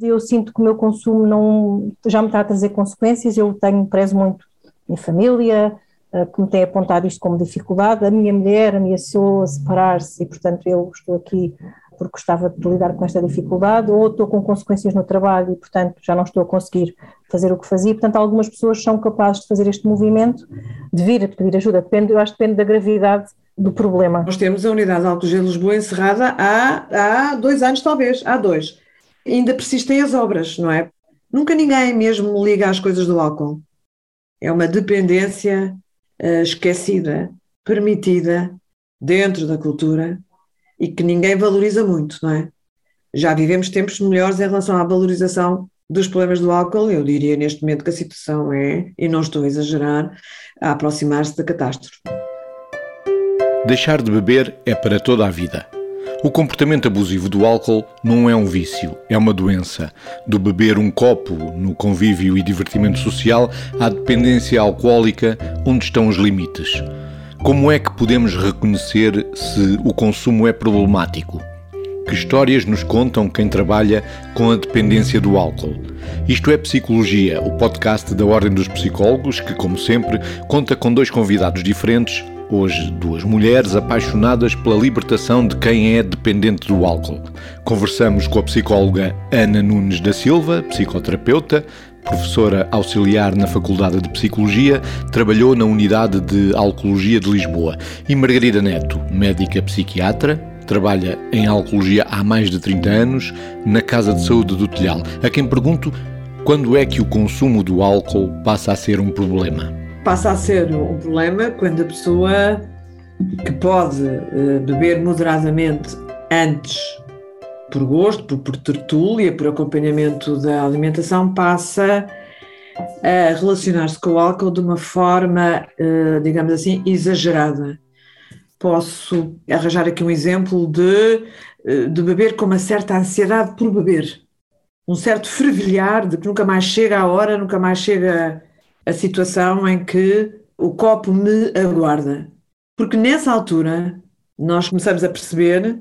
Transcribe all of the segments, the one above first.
Eu sinto que o meu consumo não já me está a trazer consequências, eu tenho preso muito minha família, eh, que me tem apontado isto como dificuldade, a minha mulher ameaçou separar-se e, portanto, eu estou aqui porque gostava de lidar com esta dificuldade, ou estou com consequências no trabalho e, portanto, já não estou a conseguir fazer o que fazia. Portanto, algumas pessoas são capazes de fazer este movimento, de vir a pedir ajuda, depende, eu acho que depende da gravidade do problema. Nós temos a unidade de álcool de Lisboa encerrada há, há dois anos, talvez, há dois. Ainda persistem as obras, não é? Nunca ninguém mesmo liga às coisas do álcool. É uma dependência uh, esquecida, permitida, dentro da cultura, e que ninguém valoriza muito, não é? Já vivemos tempos melhores em relação à valorização dos problemas do álcool, eu diria neste momento que a situação é, e não estou a exagerar, a aproximar-se da catástrofe. Deixar de beber é para toda a vida. O comportamento abusivo do álcool não é um vício, é uma doença. Do beber um copo no convívio e divertimento social à dependência alcoólica, onde estão os limites. Como é que podemos reconhecer se o consumo é problemático? Que histórias nos contam quem trabalha com a dependência do álcool? Isto é Psicologia, o podcast da Ordem dos Psicólogos, que, como sempre, conta com dois convidados diferentes. Hoje, duas mulheres apaixonadas pela libertação de quem é dependente do álcool. Conversamos com a psicóloga Ana Nunes da Silva, psicoterapeuta, professora auxiliar na Faculdade de Psicologia, trabalhou na Unidade de Alcoologia de Lisboa. E Margarida Neto, médica psiquiatra, trabalha em alcoologia há mais de 30 anos na Casa de Saúde do Telhal, a quem pergunto quando é que o consumo do álcool passa a ser um problema. Passa a ser um problema quando a pessoa que pode uh, beber moderadamente antes por gosto, por, por tertúlia, por acompanhamento da alimentação, passa a relacionar-se com o álcool de uma forma, eh, digamos assim, exagerada. Posso arranjar aqui um exemplo de, eh, de beber com uma certa ansiedade por beber, um certo fervilhar de que nunca mais chega a hora, nunca mais chega a situação em que o copo me aguarda. Porque nessa altura nós começamos a perceber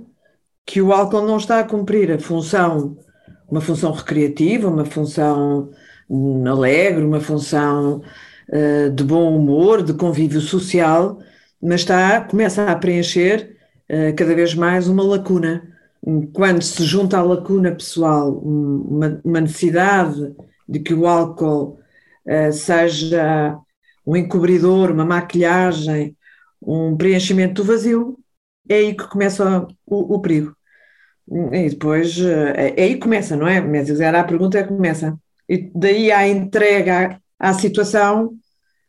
que o álcool não está a cumprir a função, uma função recreativa, uma função hum, alegre, uma função uh, de bom humor, de convívio social, mas está, começa a preencher uh, cada vez mais uma lacuna. Quando se junta à lacuna pessoal uma, uma necessidade de que o álcool seja um encobridor, uma maquilhagem, um preenchimento do vazio, é aí que começa o, o perigo. E depois, é, é aí que começa, não é? Mas era a pergunta é que começa. E daí à entrega à, à situação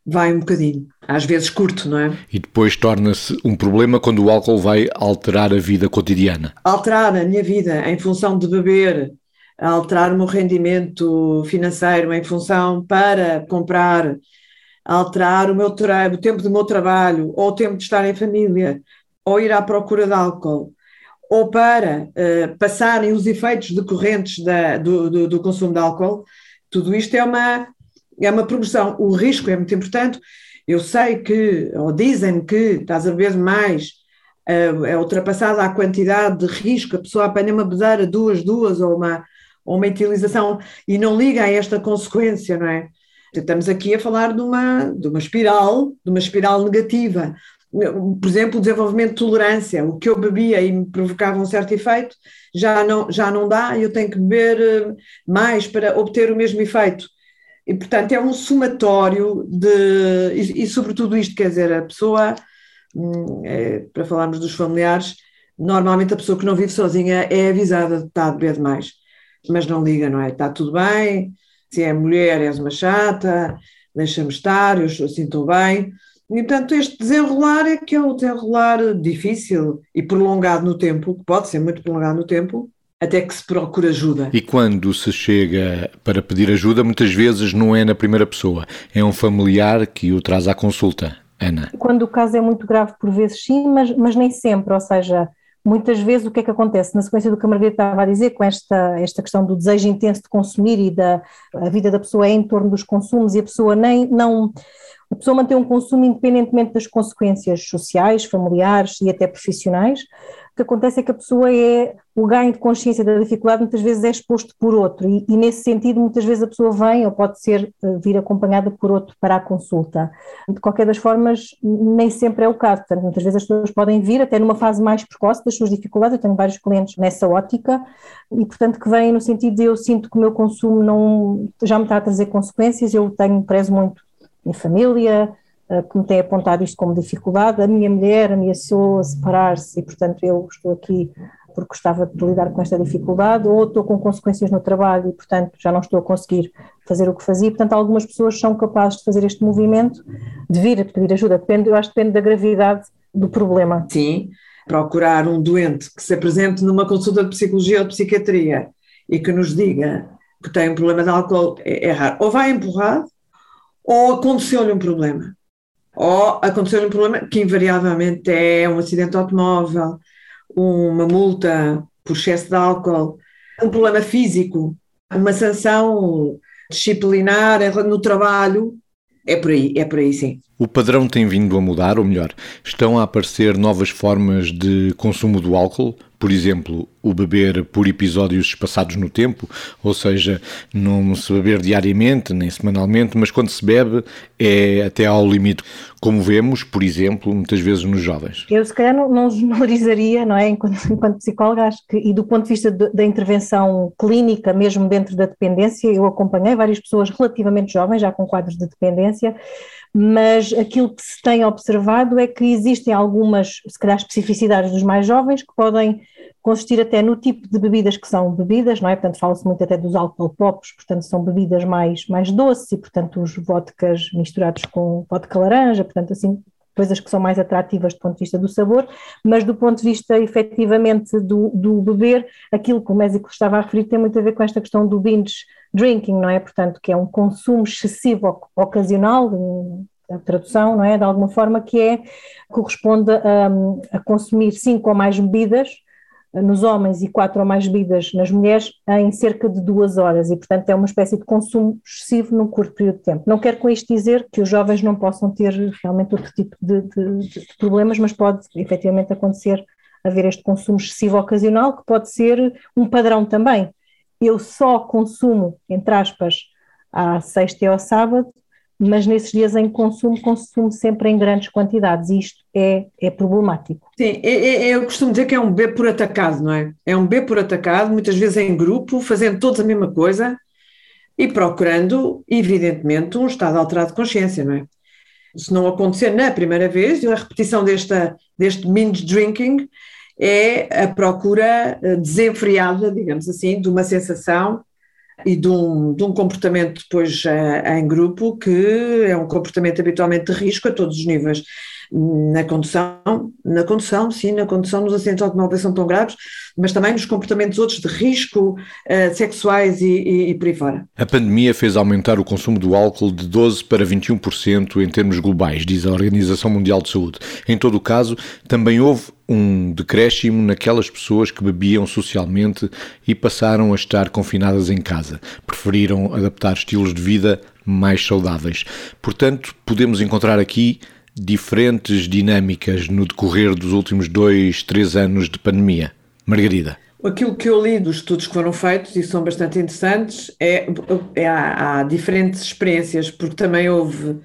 vai um bocadinho, às vezes curto, não é? E depois torna-se um problema quando o álcool vai alterar a vida cotidiana. Alterar a minha vida em função de beber, alterar o meu rendimento financeiro em função para comprar, alterar o meu o tempo do meu trabalho, ou o tempo de estar em família, ou ir à procura de álcool ou para uh, passarem os efeitos decorrentes da, do, do, do, consumo de álcool, tudo isto é uma, é uma promoção. O risco é muito importante. Eu sei que, ou dizem que estás a beber mais, uh, é ultrapassada a quantidade de risco, a pessoa apanha uma bedeira, duas, duas, ou uma, ou uma utilização, e não liga a esta consequência, não é? Estamos aqui a falar de uma, de uma espiral, de uma espiral negativa, por exemplo, o desenvolvimento de tolerância, o que eu bebia e me provocava um certo efeito, já não, já não dá eu tenho que beber eh, mais para obter o mesmo efeito. E, portanto, é um somatório de. E, e sobretudo isto, quer dizer, a pessoa, hum, é, para falarmos dos familiares, normalmente a pessoa que não vive sozinha é avisada de estar a beber demais, mas não liga, não é? Está tudo bem, se é mulher, és uma chata, deixa-me estar, eu assim estou bem e, portanto, este desenrolar é que é o desenrolar difícil e prolongado no tempo, que pode ser muito prolongado no tempo, até que se procura ajuda. E quando se chega para pedir ajuda, muitas vezes não é na primeira pessoa, é um familiar que o traz à consulta. Ana. Quando o caso é muito grave, por vezes sim, mas, mas nem sempre, ou seja, muitas vezes o que é que acontece? Na sequência do que a Margarida estava a dizer, com esta, esta questão do desejo intenso de consumir e da a vida da pessoa é em torno dos consumos e a pessoa nem não a pessoa mantém um consumo independentemente das consequências sociais, familiares e até profissionais, que acontece é que a pessoa é, o ganho de consciência da dificuldade muitas vezes é exposto por outro. E, e nesse sentido muitas vezes a pessoa vem ou pode ser eh, vir acompanhada por outro para a consulta. De qualquer das formas, nem sempre é o caso, portanto muitas vezes as pessoas podem vir até numa fase mais precoce das suas dificuldades, eu tenho vários clientes nessa ótica e portanto que vêm no sentido de eu sinto que o meu consumo não, já me está a trazer consequências, eu tenho, prezo muito minha família, que me tem apontado isto como dificuldade. A minha mulher ameaçou a separar-se e, portanto, eu estou aqui porque gostava de lidar com esta dificuldade, ou estou com consequências no trabalho e, portanto, já não estou a conseguir fazer o que fazia. Portanto, algumas pessoas são capazes de fazer este movimento, de vir a pedir ajuda. Depende, eu acho que depende da gravidade do problema. Sim, procurar um doente que se apresente numa consulta de psicologia ou de psiquiatria e que nos diga que tem um problema de álcool é, é raro. Ou vai empurrado, ou aconteceu-lhe um problema ou aconteceu um problema que invariavelmente é um acidente automóvel, uma multa por excesso de álcool, um problema físico, uma sanção disciplinar no trabalho, é por aí, é por aí sim. O padrão tem vindo a mudar, ou melhor, estão a aparecer novas formas de consumo do álcool, por exemplo, o beber por episódios espaçados no tempo, ou seja, não se beber diariamente nem semanalmente, mas quando se bebe é até ao limite, como vemos, por exemplo, muitas vezes nos jovens. Eu se calhar não, não generalizaria, não é, enquanto, enquanto psicóloga, acho que, e do ponto de vista de, da intervenção clínica, mesmo dentro da dependência, eu acompanhei várias pessoas relativamente jovens, já com quadros de dependência, mas aquilo que se tem observado é que existem algumas, se calhar, especificidades dos mais jovens que podem consistir até no tipo de bebidas que são bebidas, não é? Portanto, fala-se muito até dos álcool pops, portanto, são bebidas mais, mais doces e, portanto, os vodkas misturados com vodka laranja, portanto, assim, coisas que são mais atrativas do ponto de vista do sabor, mas do ponto de vista efetivamente do, do beber, aquilo que o médico estava a referir tem muito a ver com esta questão do binge drinking, não é? Portanto, que é um consumo excessivo ocasional, a tradução, não é? De alguma forma que é, corresponde a, a consumir cinco ou mais bebidas nos homens e quatro ou mais bebidas nas mulheres em cerca de duas horas e, portanto, é uma espécie de consumo excessivo num curto período de tempo. Não quero com isto dizer que os jovens não possam ter realmente outro tipo de, de, de problemas, mas pode efetivamente acontecer haver este consumo excessivo ocasional, que pode ser um padrão também. Eu só consumo, entre aspas, à sexta e ao sábado, mas nesses dias em consumo, consumo sempre em grandes quantidades e isto é, é problemático. Sim, é, eu costumo dizer que é um B por atacado, não é? É um B por atacado, muitas vezes em grupo, fazendo todos a mesma coisa e procurando, evidentemente, um estado alterado de consciência, não é? Se não acontecer na primeira vez, a repetição desta, deste binge drinking é a procura eh, desenfreada, digamos assim, de uma sensação e de um, de um comportamento depois uh, em grupo que é um comportamento habitualmente de risco a todos os níveis. Na condução, na condução, sim, na condução nos acidentes automóveis são tão graves, mas também nos comportamentos outros de risco uh, sexuais e, e, e por aí fora. A pandemia fez aumentar o consumo do álcool de 12% para 21% em termos globais, diz a Organização Mundial de Saúde. Em todo o caso, também houve um decréscimo naquelas pessoas que bebiam socialmente e passaram a estar confinadas em casa. Preferiram adaptar estilos de vida mais saudáveis. Portanto, podemos encontrar aqui diferentes dinâmicas no decorrer dos últimos dois, três anos de pandemia. Margarida. Aquilo que eu li dos estudos que foram feitos e são bastante interessantes é, é há, há diferentes experiências, porque também houve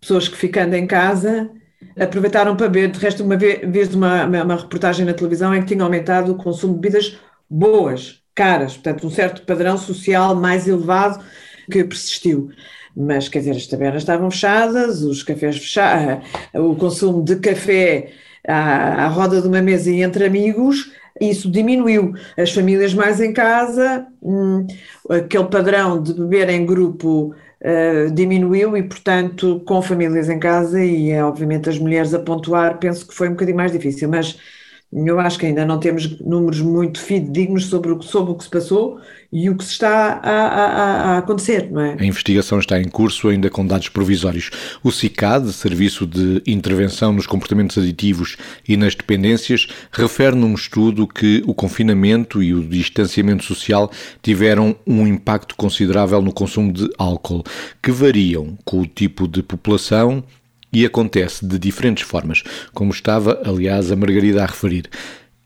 pessoas que ficando em casa aproveitaram para ver, de resto, uma vez uma, uma reportagem na televisão em que tinha aumentado o consumo de bebidas boas, caras, portanto, um certo padrão social mais elevado que persistiu. Mas, quer dizer, as tabernas estavam fechadas, os cafés fechados, o consumo de café à, à roda de uma mesa e entre amigos, isso diminuiu. As famílias mais em casa, hum, aquele padrão de beber em grupo uh, diminuiu e, portanto, com famílias em casa e, obviamente, as mulheres a pontuar, penso que foi um bocadinho mais difícil. Mas Eu acho que ainda não temos números muito fidedignos sobre o, sobre o que se passou e o que se está a, a, a, acontecer, não é? A investigação está em curso, ainda com dados provisórios. O CICAD, Serviço de Intervenção nos Comportamentos Aditivos e nas Dependências, refere num estudo que o confinamento e o distanciamento social tiveram um impacto considerável no consumo de álcool, que variam com o tipo de população e acontece de diferentes formas, como estava, aliás, a Margarida a referir.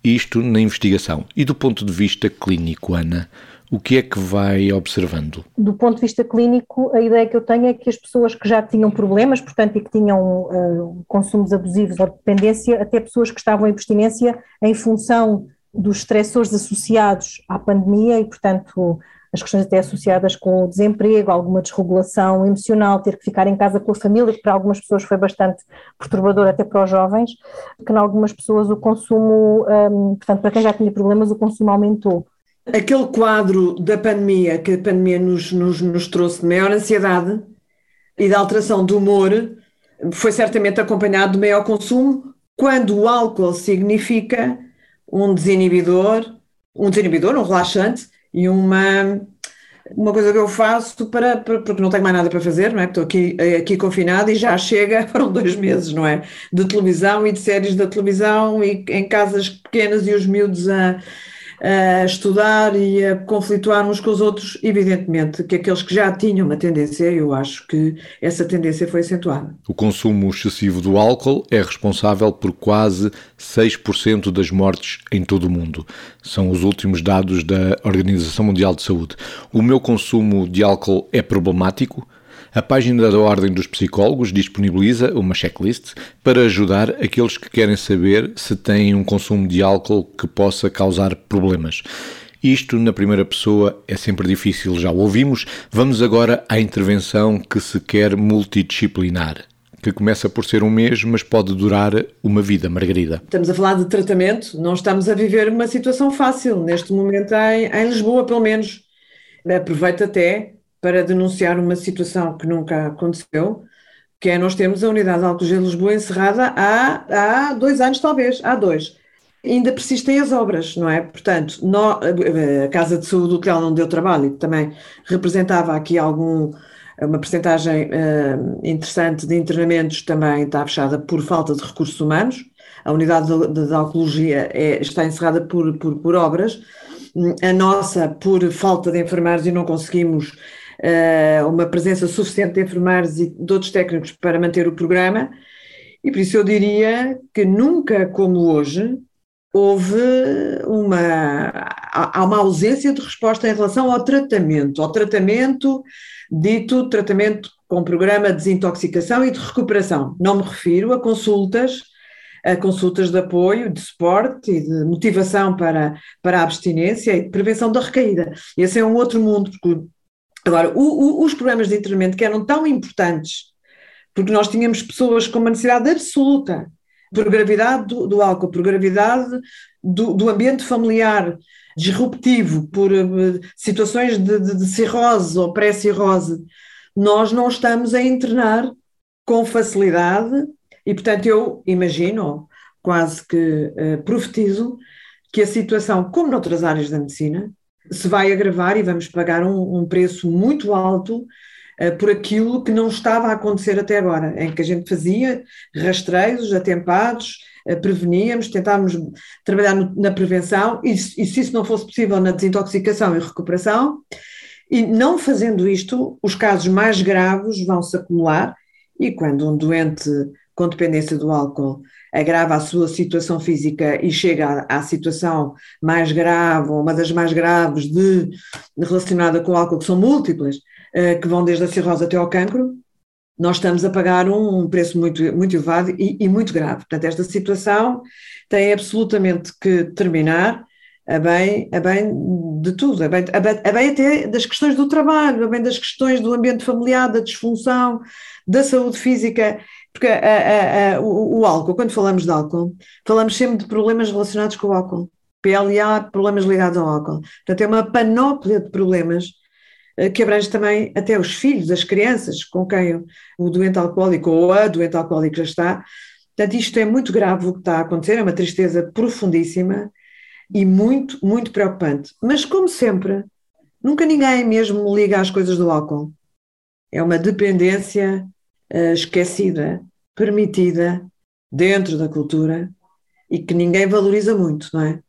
Isto na investigação. E do ponto de vista clínico, Ana, o que é que vai observando? Do ponto de vista clínico, a ideia que eu tenho é que as pessoas que já tinham problemas, portanto, e que tinham uh, consumos abusivos ou dependência, até pessoas que estavam em abstinência em função dos estressores associados à pandemia e, portanto, as questões até associadas com o desemprego, alguma desregulação emocional, ter que ficar em casa com a família, que para algumas pessoas foi bastante perturbador, até para os jovens, que em algumas pessoas o consumo, um, portanto, para quem já tinha problemas, o consumo aumentou. Aquele quadro da pandemia, que a pandemia nos, nos, nos trouxe de maior ansiedade e da alteração do humor, foi certamente acompanhado de maior consumo, quando o álcool significa um desinibidor, um desinibidor, um relaxante, e uma, uma coisa que eu faço para, para, porque não tenho mais nada para fazer, não é? Estou aqui, aqui confinada e já chega, foram dois meses, não é? De televisão e de séries da televisão e em casas pequenas e os miúdos a a estudar e a conflituar uns com os outros, evidentemente que aqueles que já tinham uma tendência, eu acho que essa tendência foi acentuada. O consumo excessivo do álcool é responsável por quase 6% das mortes em todo o mundo. São os últimos dados da Organização Mundial de Saúde. O meu consumo de álcool é problemático? A página da Ordem dos Psicólogos disponibiliza uma checklist para ajudar aqueles que querem saber se têm um consumo de álcool que possa causar problemas. Isto na primeira pessoa é sempre difícil, já o ouvimos. Vamos agora à intervenção que se quer multidisciplinar que começa por ser um mês, mas pode durar uma vida, Margarida. Estamos a falar de tratamento, não estamos a viver uma situação fácil, neste momento em, em Lisboa, pelo menos. Aproveito até para denunciar uma situação que nunca aconteceu, que é nós temos a unidade de de Lisboa encerrada há, há dois anos, talvez, há dois. Ainda persistem as obras, não é? Portanto, a Casa de Saúde do Hotel não deu trabalho e também representava aqui algum, uma percentagem uh, interessante de internamentos também está fechada por falta de recursos humanos. A unidade de, de alcoologia é, está encerrada por, por, por obras. A nossa, por falta de enfermeiros e não conseguimos uma presença suficiente de enfermeiros e de outros técnicos para manter o programa, e por isso eu diria que nunca como hoje houve uma, há uma ausência de resposta em relação ao tratamento, ao tratamento dito tratamento com programa de desintoxicação e de recuperação. Não me refiro a consultas, a consultas de apoio, de suporte e de motivação para, para a abstinência e prevenção da recaída. Esse é um outro mundo, porque Agora, o, o, os programas de internamento que eram tão importantes, porque nós tínhamos pessoas com uma necessidade absoluta por gravidade do, do álcool, por gravidade do, do, ambiente familiar disruptivo, por uh, situações de, de, de cirrose ou pré-cirrose, nós não estamos a internar com facilidade e, portanto, eu imagino, quase que uh, profetizo, que a situação, como noutras áreas da medicina, se vai agravar e vamos pagar um, um preço muito alto uh, por aquilo que não estava a acontecer até agora, em que a gente fazia rastreios atempados, uh, preveníamos, tentávamos trabalhar no, na prevenção e, e se isso não fosse possível na desintoxicação e recuperação, e não fazendo isto, os casos mais graves vão se acumular e quando um doente com dependência do álcool agrava a sua situação física e chega à, à situação mais grave, ou uma das mais graves de, relacionada com o álcool, que são múltiplas, uh, que vão desde a cirrose até ao cancro, nós estamos a pagar um, um preço muito, muito elevado e, e, muito grave. Portanto, esta situação tem absolutamente que terminar a bem, a bem de tudo, a bem, a bem, a bem até das questões do trabalho, a bem das questões do ambiente familiar, da disfunção, da saúde física porque a, a, a, o, o, álcool, quando falamos de álcool, falamos sempre de problemas relacionados com o álcool. PLA, problemas ligados ao álcool. Portanto, é uma panóplia de problemas eh, que abrange também até os filhos, as crianças com quem o doente alcoólico ou a doente alcoólica já está. Portanto, isto é muito grave o que está a acontecer, é uma tristeza profundíssima e muito, muito preocupante. Mas, como sempre, nunca ninguém mesmo liga às coisas do álcool. É uma dependência uh, esquecida, permitida, dentro da cultura e que ninguém valoriza muito, não é?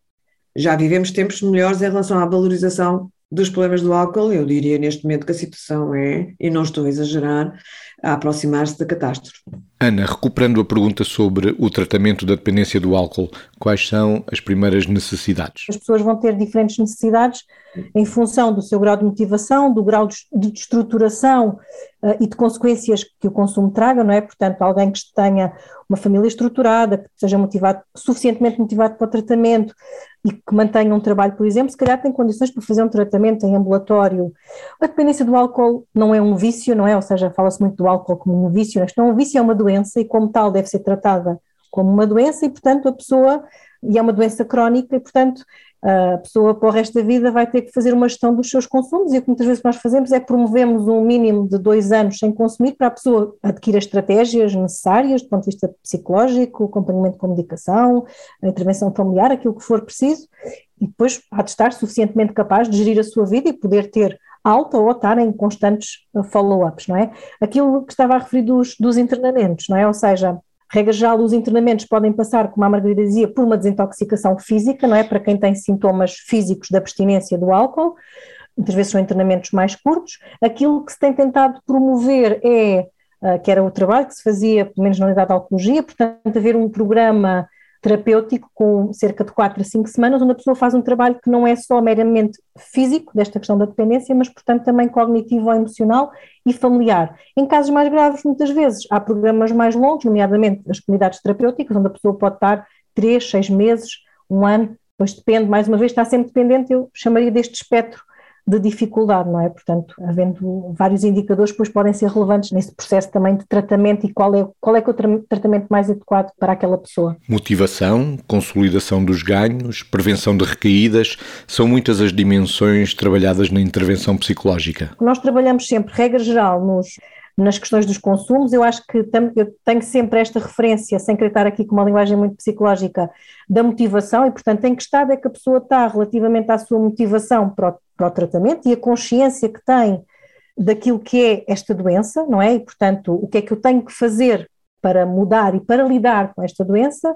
Já vivemos tempos melhores em relação à valorização dos problemas do álcool, eu diria neste momento que a situação é, e não estou a exagerar, a aproximar-se da catástrofe. Ana, recuperando a pergunta sobre o tratamento da dependência do álcool, quais são as primeiras necessidades? As pessoas vão ter diferentes necessidades em função do seu grau de motivação, do grau de estruturação uh, e de consequências que o consumo traga, não é? Portanto, alguém que tenha uma família estruturada, que seja motivado, suficientemente motivado para o tratamento e que mantenha um trabalho, por exemplo, se calhar tem condições para fazer um tratamento em ambulatório. A dependência do álcool não é um vício, não é? Ou seja, fala-se muito do álcool como um vício, não é um vício, é uma doença e como tal deve ser tratada como uma doença e, portanto, a pessoa, e é uma doença crónica e, portanto, a pessoa para o resto da vida vai ter que fazer uma gestão dos seus consumos e o que muitas vezes nós fazemos é promovemos um mínimo de dois anos sem consumir para a pessoa adquirir as estratégias necessárias do ponto de vista psicológico, acompanhamento com medicação, intervenção familiar, aquilo que for preciso e depois há de estar suficientemente capaz de gerir a sua vida e poder ter alta ou estar em constantes follow-ups, não é? Aquilo que estava a referir dos, dos internamentos, não é? Ou seja, Regra geral, os internamentos podem passar, como a Margarida dizia, por uma desintoxicação física, não é? Para quem tem sintomas físicos da abstinência do álcool, muitas vezes são internamentos mais curtos. Aquilo que se tem tentado promover é, uh, que era o trabalho que se fazia, pelo menos na unidade de alcoologia, portanto, haver um programa terapêutico com cerca de 4 a 5 semanas, onde a pessoa faz um trabalho que não é só meramente físico, desta questão da dependência, mas, portanto, também cognitivo ou emocional e familiar. Em casos mais graves, muitas vezes, há programas mais longos, nomeadamente as comunidades terapêuticas, onde a pessoa pode estar 3, 6 meses, um ano, depois depende, mais uma vez, está sempre dependente, eu chamaria deste espectro de dificuldade, não é? Portanto, havendo vários indicadores, depois podem ser relevantes nesse processo também de tratamento e qual é, qual é, que é o tratamento mais adequado para aquela pessoa. Motivação, consolidação dos ganhos, prevenção de recaídas, são muitas as dimensões trabalhadas na intervenção psicológica. Nós trabalhamos sempre, regra geral, nos nas questões dos consumos. Eu acho que eu tenho sempre esta referência, sem querer estar aqui com uma linguagem muito psicológica, da motivação, e portanto, em que estado é que a pessoa está relativamente à sua motivação para o, para o tratamento e a consciência que tem daquilo que é esta doença, não é? E portanto, o que é que eu tenho que fazer para mudar e para lidar com esta doença,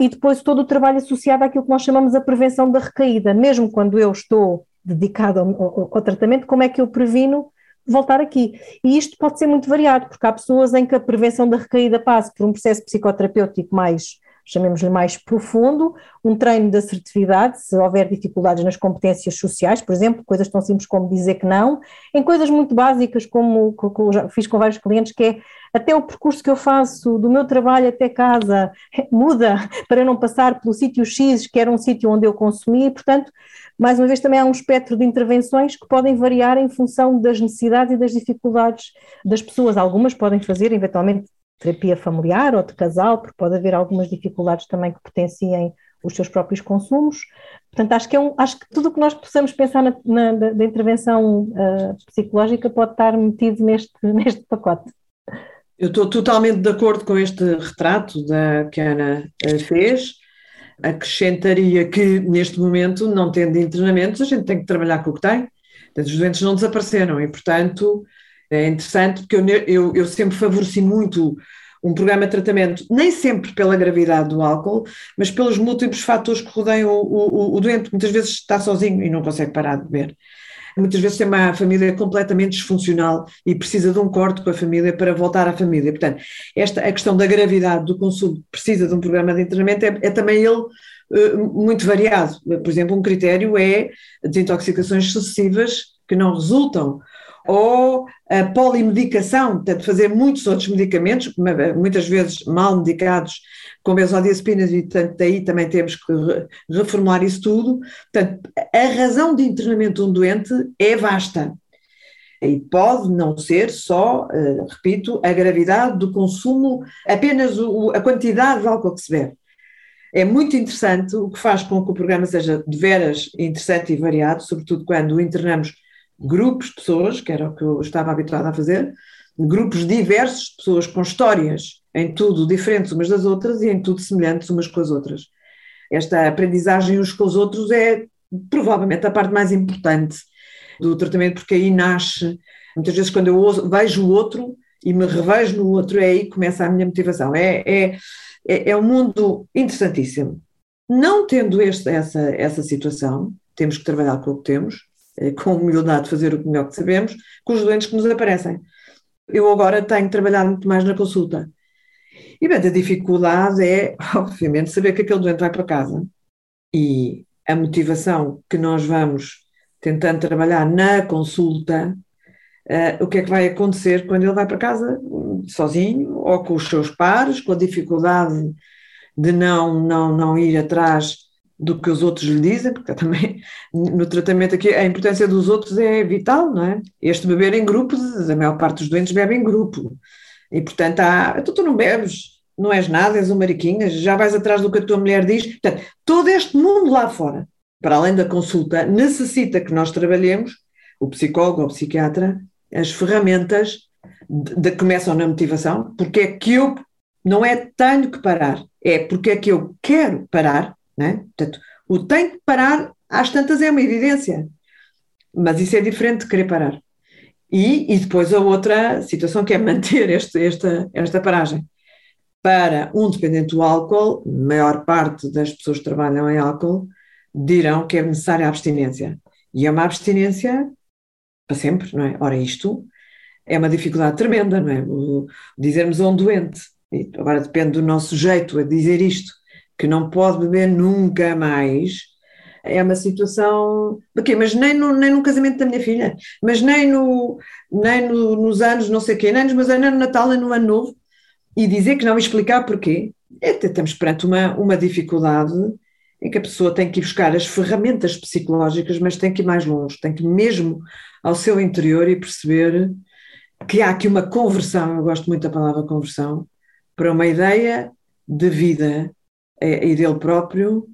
e depois todo o trabalho associado àquilo que nós chamamos a prevenção da recaída, mesmo quando eu estou dedicado ao, ao, ao tratamento, como é que eu previno voltar aqui. E isto pode ser muito variado, porque há pessoas em que a prevenção da recaída passa por um processo psicoterapêutico mais, chamemos-lhe mais profundo, um treino de assertividade, se houver dificuldades nas competências sociais, por exemplo, coisas tão simples como dizer que não, em coisas muito básicas como, como já fiz com vários clientes, que é até o percurso que eu faço do meu trabalho até casa muda para não passar pelo sítio X, que era um sítio onde eu consumia, portanto, mais uma vez, também há um espectro de intervenções que podem variar em função das necessidades e das dificuldades das pessoas. Algumas podem fazer, eventualmente, terapia familiar ou de casal, porque pode haver algumas dificuldades também que potenciem os seus próprios consumos. Portanto, acho que, é um, acho que tudo o que nós possamos pensar na, na da, intervenção uh, psicológica pode estar metido neste, neste pacote. Eu estou totalmente de acordo com este retrato da, que a Ana uh, fez. Acrescentaria que, neste momento, não tendo internamentos, a gente tem que trabalhar com o que tem. Os doentes não desapareceram e, portanto, é interessante porque eu, eu, eu sempre favoreci muito um programa de tratamento, nem sempre pela gravidade do álcool, mas pelos múltiplos fatores que rodeiam o, o, o doente. Muitas vezes está sozinho e não consegue parar de beber muitas vezes tem uma família completamente disfuncional e precisa de um corte com a família para voltar à família. Portanto, esta, a questão da gravidade do consumo precisa de um programa de internamento é, é também ele uh, muito variado. Por exemplo, um critério é desintoxicações sucessivas que não resultam ou a polimedicação, portanto, fazer muitos outros medicamentos, muitas vezes mal medicados, com benzodiazepinas, e portanto, daí também temos que reformular isso tudo. Portanto, a razão de internamento de um doente é vasta. E pode não ser só, uh, repito, a gravidade do consumo, apenas a quantidade de álcool que se bebe. É muito interessante, o que faz com que o programa seja de veras interessante e variado, sobretudo quando o internamos grupos de pessoas, que era o que eu estava habituada a fazer, grupos diversos de pessoas com histórias em tudo diferentes umas das outras e em tudo semelhantes umas com as outras. Esta aprendizagem uns com os outros é provavelmente a parte mais importante do tratamento, porque aí nasce, muitas vezes quando eu vejo o outro e me revejo no outro, é aí que começa a minha motivação. É, é, é, é um mundo interessantíssimo. Não tendo este, essa, essa situação, temos que trabalhar com o que temos, com humildade fazer o melhor que sabemos, com os doentes que nos aparecem. Eu agora tenho trabalhado muito mais na consulta. E bem, a dificuldade é, obviamente, saber que aquele doente vai para casa e a motivação que nós vamos tentando trabalhar na consulta, uh, o que é que vai acontecer quando ele vai para casa sozinho ou com os seus pares, com a dificuldade de não, não, não ir atrás do que os outros lhe dizem, porque também no tratamento aqui a importância dos outros é vital, não é? Este beber em grupo, a maior parte dos doentes bebe em grupo. E portanto, há, então tu não bebes, não és nada, és um mariquinhas, já vais atrás do que a tua mulher diz. Portanto, todo este mundo lá fora, para além da consulta, necessita que nós trabalhemos, o psicólogo o psiquiatra, as ferramentas de, começam na motivação, porque é que eu não é tenho que parar, é porque é que eu quero parar né? Portanto, o tem que parar, às tantas, é uma evidência. Mas isso é diferente de querer parar. E, e depois a outra situação que é manter este, esta, esta paragem. Para um dependente do álcool, a maior parte das pessoas que trabalham em álcool dirão que é necessária a abstinência. E é uma abstinência para sempre, não é? Ora, isto é uma dificuldade tremenda, não é? O, dizermos a um doente, agora depende do nosso jeito a dizer isto, que não pode beber nunca mais, é uma situação. Porque, mas nem no, nem no casamento da minha filha, mas nem, no, nem no, nos anos, não sei quê, nem nos meus anos, nem no Natal, nem no Ano Novo, e dizer que não explicar porquê. É, estamos perante uma, uma dificuldade em que a pessoa tem que ir buscar as ferramentas psicológicas, mas tem que ir mais longe, tem que ir mesmo ao seu interior e perceber que há aqui uma conversão, eu gosto muito da palavra conversão, para uma ideia de vida é, e dele próprio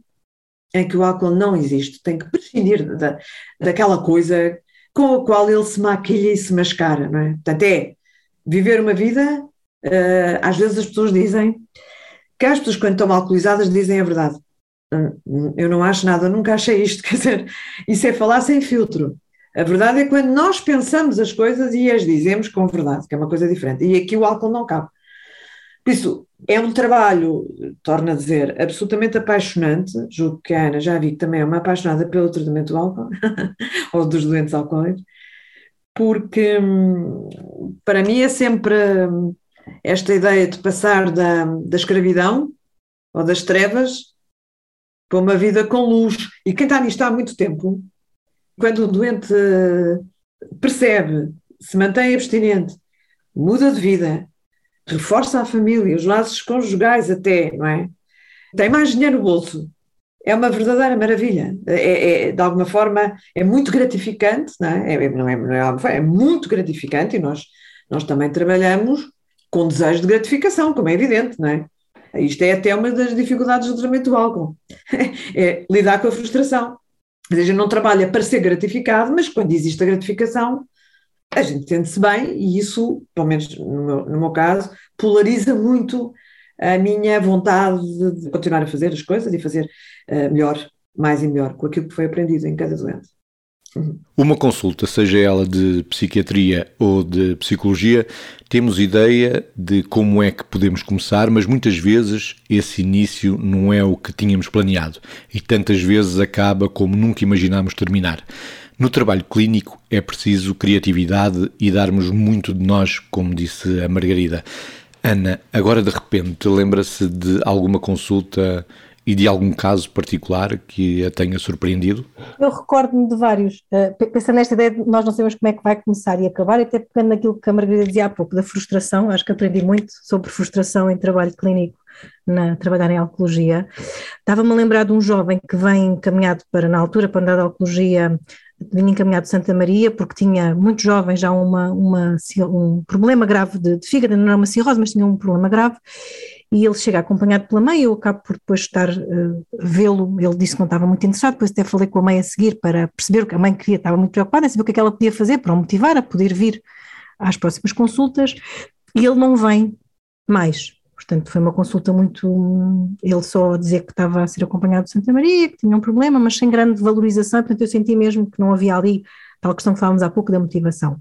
em que o álcool não existe, tem que prescindir da, daquela coisa com a qual ele se maquilha e se mascara, não é? Portanto, é viver uma vida, uh, às vezes as pessoas dizem, que as pessoas quando estão alcoolizadas dizem a verdade. Hum, eu não acho nada, nunca achei isto, quer dizer, isso é falar sem filtro. A verdade é quando nós pensamos as coisas e as dizemos com verdade, que é uma coisa diferente. E aqui o álcool não cabe. Por isso, é um trabalho, torna a dizer, absolutamente apaixonante. Julgo que a Ana já vi que também é uma apaixonada pelo tratamento do álcool, ou dos doentes alcoólicos, porque hum, para mim é sempre hum, esta ideia de passar da, da escravidão ou das trevas para uma vida com luz. E quem está nisto há muito tempo, quando o doente percebe, se mantém abstinente, muda de vida, reforça a família, os laços conjugais até, não é? Tem mais dinheiro no bolso. É uma verdadeira maravilha. É, é de alguma forma, é muito gratificante, não é? É, não é, não é, é muito gratificante e nós, nós também trabalhamos com desejo de gratificação, como é evidente, não é? Isto é até uma das dificuldades do tratamento do álcool, é lidar com a frustração. Ou seja, não trabalha para ser gratificado, mas quando existe a gratificação, a gente sente-se bem e isso, pelo menos no meu, no meu caso, polariza muito a minha vontade de continuar a fazer as coisas e fazer uh, melhor, mais e melhor, com aquilo que foi aprendido em cada doente. Uhum. Uma consulta, seja ela de psiquiatria ou de psicologia, temos ideia de como é que podemos começar, mas muitas vezes esse início não é o que tínhamos planeado e tantas vezes acaba como nunca imaginámos terminar. No trabalho clínico é preciso criatividade e darmos muito de nós, como disse a Margarida. Ana, agora de repente lembra-se de alguma consulta e de algum caso particular que a tenha surpreendido? Eu recordo-me de vários. Uh, pensando nesta ideia de nós não sabemos como é que vai começar e acabar, até pegando naquilo que a Margarida dizia há pouco, da frustração, acho que aprendi muito sobre frustração em trabalho clínico, na trabalhar em alcoologia. Estava-me a lembrar de um jovem que vem encaminhado para, na altura, para andar de alcoologia vinha encaminhado de Santa Maria porque tinha muito jovem já uma, uma, um problema grave de, de fígado, não era uma cirrose, mas tinha um problema grave e ele chega acompanhado pela mãe, eu acabo por depois estar uh, vê-lo, ele disse que não estava muito interessado, depois até falei com a mãe a seguir para perceber o que a mãe queria, estava muito preocupada em saber o que é que ela podia fazer para o motivar a poder vir às próximas consultas, e ele não vem mais. Portanto, foi uma consulta muito. Ele só dizer que estava a ser acompanhado de Santa Maria, que tinha um problema, mas sem grande valorização, portanto, eu senti mesmo que não havia ali tal questão que falávamos há pouco da motivação.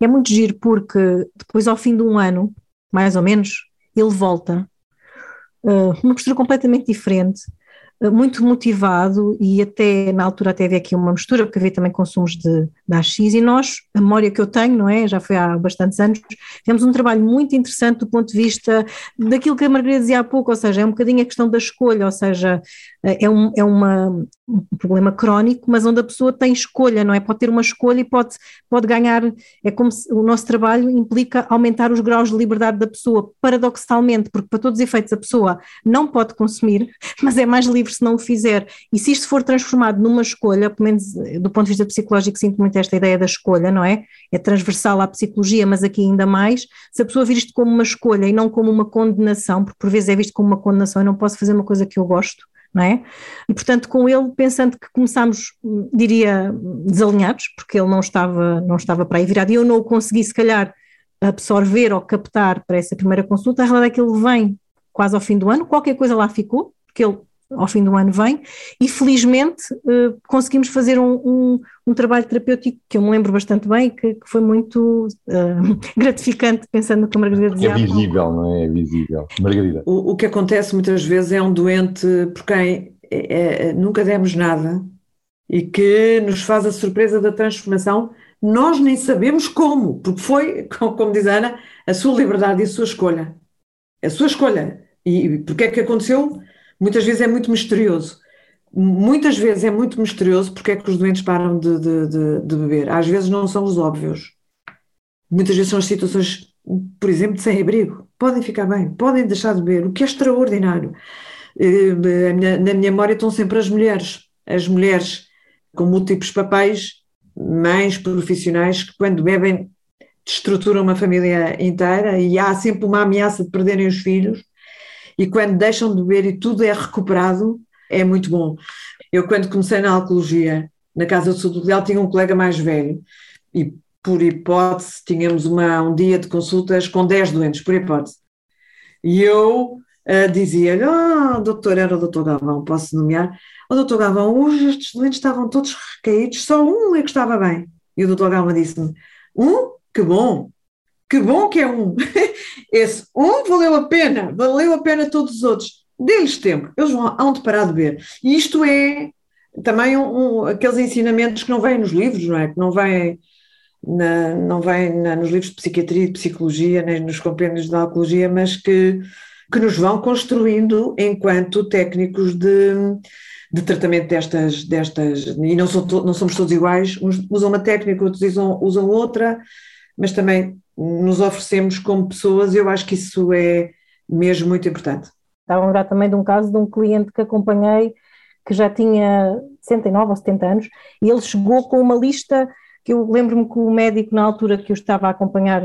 É muito giro porque depois, ao fim de um ano, mais ou menos, ele volta, uh, uma postura completamente diferente, muito motivado e até na altura até havia aqui uma mistura, porque havia também consumos de, da AX e nós, a memória que eu tenho, não é, já foi há bastantes anos, temos um trabalho muito interessante do ponto de vista daquilo que a Margarida dizia há pouco, ou seja, é um bocadinho a questão da escolha, ou seja, é um, é uma, um problema crónico, mas onde a pessoa tem escolha, não é? Pode ter uma escolha e pode, pode ganhar, é como se o nosso trabalho implica aumentar os graus de liberdade da pessoa, paradoxalmente, porque para todos os efeitos a pessoa não pode consumir, mas é mais livre se não o fizer. E se isto for transformado numa escolha, pelo menos eh, do ponto de vista psicológico, sinto muito esta ideia da escolha, não é? É transversal à psicologia, mas aqui ainda mais. Se a pessoa vir isto como uma escolha e não como uma condenação, porque por vezes é visto como uma condenação, eu não posso fazer uma coisa que eu gosto não é? E portanto, com ele, pensando que começámos, diria, desalinhados, porque ele não estava, não estava para aí virado, e eu não o consegui, se calhar, absorver ou captar para essa primeira consulta, a realidade é que ele vem quase ao fim do ano, qualquer coisa lá ficou, porque ele ao fim do ano vem, e felizmente uh, conseguimos fazer um, um, um, trabalho terapêutico que eu me lembro bastante bem, que, que foi muito uh, gratificante, pensando no que a Margarida dizia. É visível, não é? É visível. Margarida. O, o que acontece muitas vezes é um doente por quem é, é, nunca demos nada e que nos faz a surpresa da transformação, nós nem sabemos como, porque foi, como diz a Ana, a sua liberdade e a sua escolha. A sua escolha. E porque é que aconteceu? Muitas vezes é muito misterioso. Muitas vezes é muito misterioso porque é que os doentes param de, de, de, de beber. Às vezes não são os óbvios. Muitas vezes são as situações, por exemplo, de sem abrigo. Podem ficar bem, podem deixar de beber, o que é extraordinário. Eh, na minha memória estão sempre as mulheres. As mulheres com múltiplos papéis, mães profissionais, que quando bebem destruturam uma família inteira e há sempre uma ameaça de perderem os filhos e quando deixam de beber e tudo é recuperado, é muito bom. Eu, quando comecei na alcoologia, na Casa do Sul do Leal, tinha um colega mais velho e, por hipótese, tínhamos uma, um dia de consultas com 10 doentes, por hipótese. E eu uh, dizia-lhe, oh, doutor, era o doutor Galvão, posso nomear? O oh, doutor Galvão, hoje estes doentes estavam todos recaídos, só um é que estava bem. E o doutor Galvão disse-me, um? Que bom, que bom que é um. Esse um valeu a pena, valeu a pena todos os outros. Dê-lhes tempo, eles vão hão de parar de ver. E isto é também um, um, aqueles ensinamentos que não vêm nos livros, não é? Que não vêm, na, não vêm na, nos livros de psiquiatria e de psicologia, nem nos compêndios de alcoologia, mas que, que nos vão construindo enquanto técnicos de, de tratamento destas, destas e não, to, não somos todos iguais, uns usam uma técnica, outros usam, usam outra, mas também nos oferecemos como pessoas, eu acho que isso é mesmo muito importante. Estava a lembrar também de um caso de um cliente que acompanhei que já tinha 69 ou 70 anos e ele chegou com uma lista que eu lembro-me que o médico na altura que eu estava a acompanhar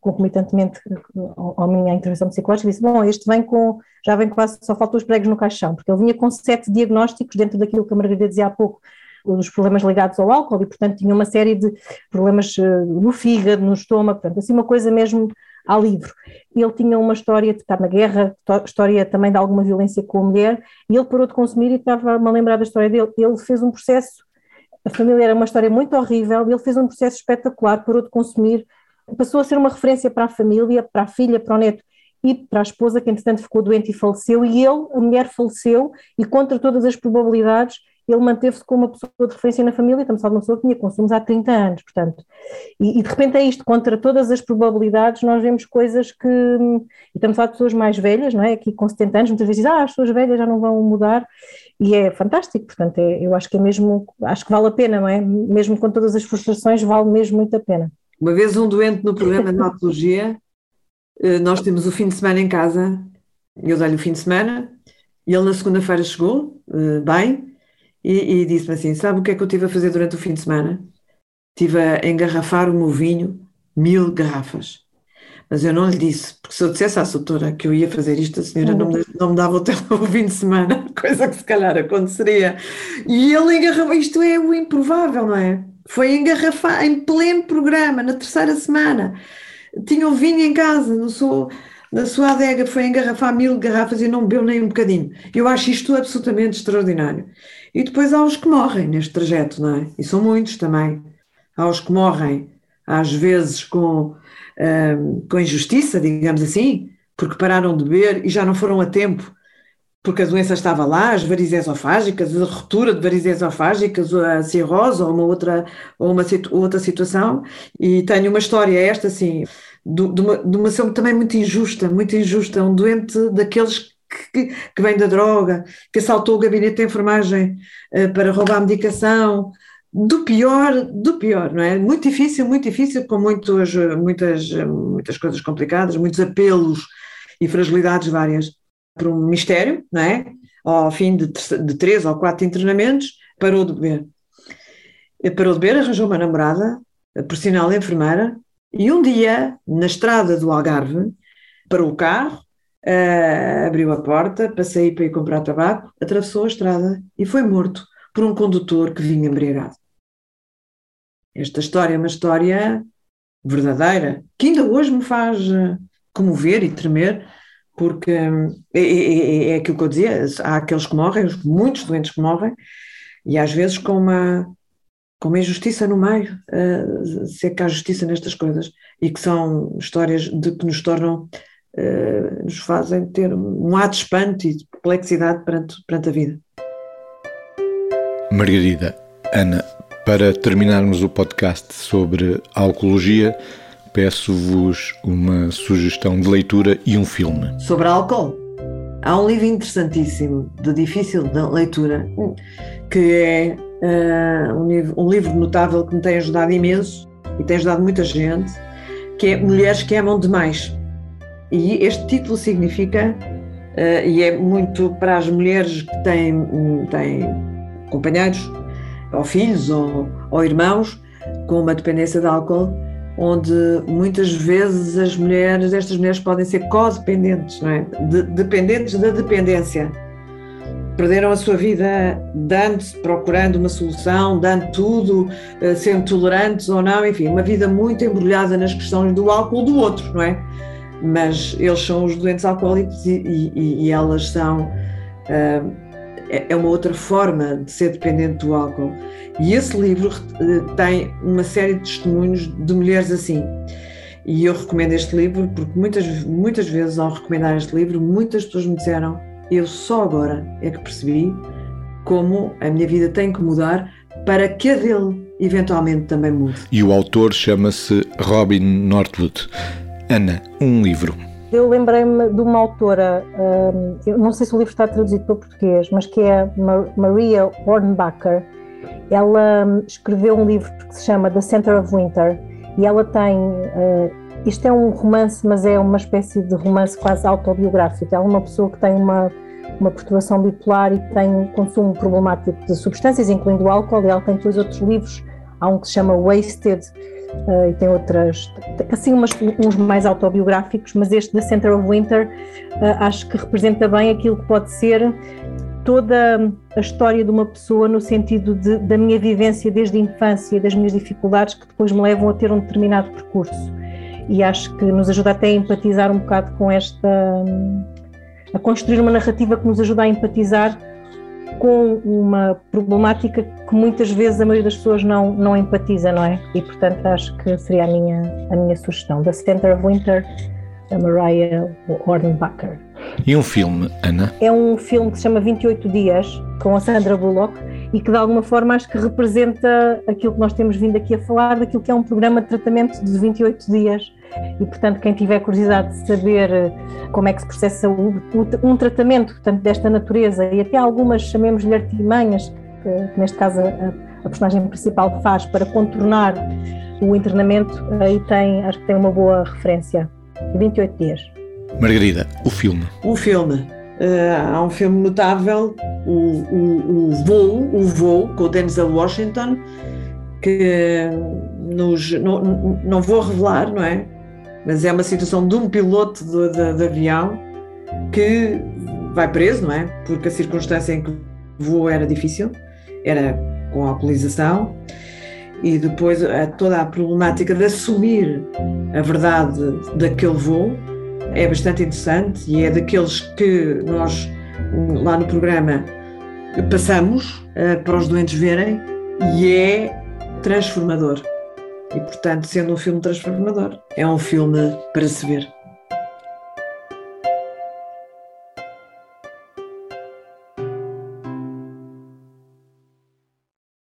concomitantemente à minha intervenção psicológica disse, bom, este vem com, já vem quase, só faltou os pregos no caixão, porque ele vinha com sete diagnósticos dentro daquilo que a Margarida dizia há pouco, os problemas ligados ao álcool e, portanto, tinha uma série de problemas eh, no fígado, no estômago, portanto, assim, uma coisa mesmo ao livro. Ele tinha uma história de estar na guerra, história também de alguma violência com a mulher, e ele parou de consumir e estava-me a lembrar da história dele. Ele fez um processo, a família era uma história muito horrível, ele fez um processo espetacular, parou de consumir, passou a ser uma referência para a família, para a filha, para o neto e para a esposa, que entretanto ficou doente e faleceu, e ele, a mulher faleceu, e contra todas as probabilidades, ele manteve-se como uma pessoa de referência na família, estamos a falar de uma pessoa que tinha consumos há 30 anos, portanto, e, e, de repente é isto, contra todas as probabilidades nós vemos coisas que, e estamos a falar de pessoas mais velhas, não é, aqui com 70 anos, muitas vezes dizem, ah, as pessoas velhas já não vão mudar, e é fantástico, portanto, é, eu acho que é mesmo, acho que vale a pena, não é, mesmo com todas as frustrações, vale mesmo muito a pena. Uma vez um doente no programa de neurologia, eh, nós temos o fim de semana em casa, eu dei-lhe o fim de semana, e ele na segunda-feira chegou, eh, bem, e, e disse-me assim: Sabe o que é que eu estive a fazer durante o fim de semana? Estive a engarrafar o meu vinho, mil garrafas. Mas eu não lhe disse, porque se eu dissesse à doutora que eu ia fazer isto, a senhora não me, não me dava o, o fim de semana, coisa que se calhar aconteceria. E ele engarrafou, isto é o improvável, não é? Foi engarrafar em pleno programa, na terceira semana. Tinha o vinho em casa, não sou na sua adega foi engarrafar mil garrafas e não bebeu nem um bocadinho. Eu acho isto absolutamente extraordinário. E depois há os que morrem neste trajeto, não é? E são muitos também. Há os que morrem, às vezes com, um, com injustiça, digamos assim, porque pararam de beber e já não foram a tempo porque a doença estava lá, as varizes esofágicas, a ruptura de varizes esofágicas, a cirrose ou uma outra, ou uma outra situação. E tenho uma história, esta assim, de, uma, de uma situação também muito injusta, muito injusta, um doente daqueles que, que vem da droga, que assaltou o gabinete de enfermagem uh, para roubar medicação, do pior, do pior, não é? Muito difícil, muito difícil, com muitos, muitas, muitas coisas complicadas, muitos apelos e fragilidades várias por um mistério, não é? Ao fim de, de três ou quatro internamentos, parou de beber. Parou de beber, arranjou uma namorada, por sinal enfermeira, e um dia, na estrada do Algarve, parou o carro, uh, abriu a porta para sair para ir comprar tabaco, atravessou a estrada e foi morto por um condutor que vinha embriagado. Esta história é uma história verdadeira, que ainda hoje me faz eh, comover e tremer, porque hum, é, é, é, é, aquilo que eu dizia, há aqueles que morrem, muitos doentes que morrem, e às vezes com uma, com uma injustiça no meio, uh, se é que há justiça nestas coisas, e que são histórias de que nos tornam, uh, nos fazem ter um ato de espanto e de perplexidade perante, perante a vida. Margarida, Ana, para terminarmos o podcast sobre a alcoologia, peço-vos uma sugestão de leitura e um filme. Sobre álcool? Há um livro interessantíssimo, de difícil leitura, que é uh, um, livro, notável que me tem ajudado imenso e tem ajudado muita gente, que é Mulheres que Amam Demais. E este título significa, uh, e é muito para as mulheres que têm, têm companheiros, ou filhos, ou, ou irmãos, com uma dependência de álcool, onde muitas vezes as mulheres, estas mulheres podem ser codependentes, não é? De, dependentes da dependência. Perderam a sua vida dando procurando uma solução, dando tudo, eh, sendo tolerantes ou não, enfim, uma vida muito embrulhada nas questões do álcool do outro, não é? Mas eles são os doentes alcoólicos e, e, e elas são. Uh, é uma outra forma de ser dependente do álcool. E esse livro eh, tem uma série de testemunhos de mulheres assim. E eu recomendo este livro porque muitas, muitas vezes, ao recomendar este livro, muitas pessoas me disseram: Eu só agora é que percebi como a minha vida tem que mudar para que a dele eventualmente também mude. E o autor chama-se Robin Northwood. Ana, um livro. Eu lembrei-me de uma autora, hum, não sei se o livro está traduzido para português, mas que é Maria Hornbacher, ela hum, escreveu um livro que se chama The Center of Winter e ela tem. Isto é um romance, mas é uma espécie de romance quase autobiográfico. É uma pessoa que tem uma, uma perturbação bipolar e tem um consumo problemático de substâncias, incluindo o álcool, e ela tem dois outros livros. Há um que se chama Wasted uh, e tem outras, assim umas, uns mais autobiográficos, mas este The Center of Winter uh, acho que representa bem aquilo que pode ser toda a história de uma pessoa no sentido de, da minha vivência desde a infância, das minhas dificuldades que depois me levam a ter um determinado percurso. E acho que nos ajuda até a empatizar um bocado com esta. a construir uma narrativa que nos ajuda a empatizar com uma problemática que muitas vezes a maioria das pessoas não, não empatiza, não é? E portanto acho que seria a minha, a minha sugestão. The Center of Winter, da Mariah Hornbacher. E um filme, Ana? É um filme que se chama 28 Dias, com a Sandra Bullock, e que de alguma forma acho que representa aquilo que nós temos vindo aqui a falar, daquilo que é um programa de tratamento de 28 dias. E, portanto, quem tiver curiosidade de saber eh, como é que se processa um tratamento portanto, desta natureza e até algumas, chamemos-lhe artimanhas, que neste caso a, a personagem principal faz para contornar o internamento, aí tem, acho que tem uma boa referência. 28 dias. Margarida, o filme. O filme. Uh, há um filme notável, o, o, o Voo, o Voo, com o Denzel Washington, que nos, não, não vou revelar, não é? Mas é uma situação de um piloto de, de, de avião que vai preso, não é? Porque a circunstância em que voou era difícil, era com a alcoolização, e depois a, toda a problemática de assumir a verdade daquele voo é bastante interessante e é daqueles que nós lá no programa passamos uh, para os doentes verem e é transformador. E portanto, sendo um filme transformador, é um filme para se ver.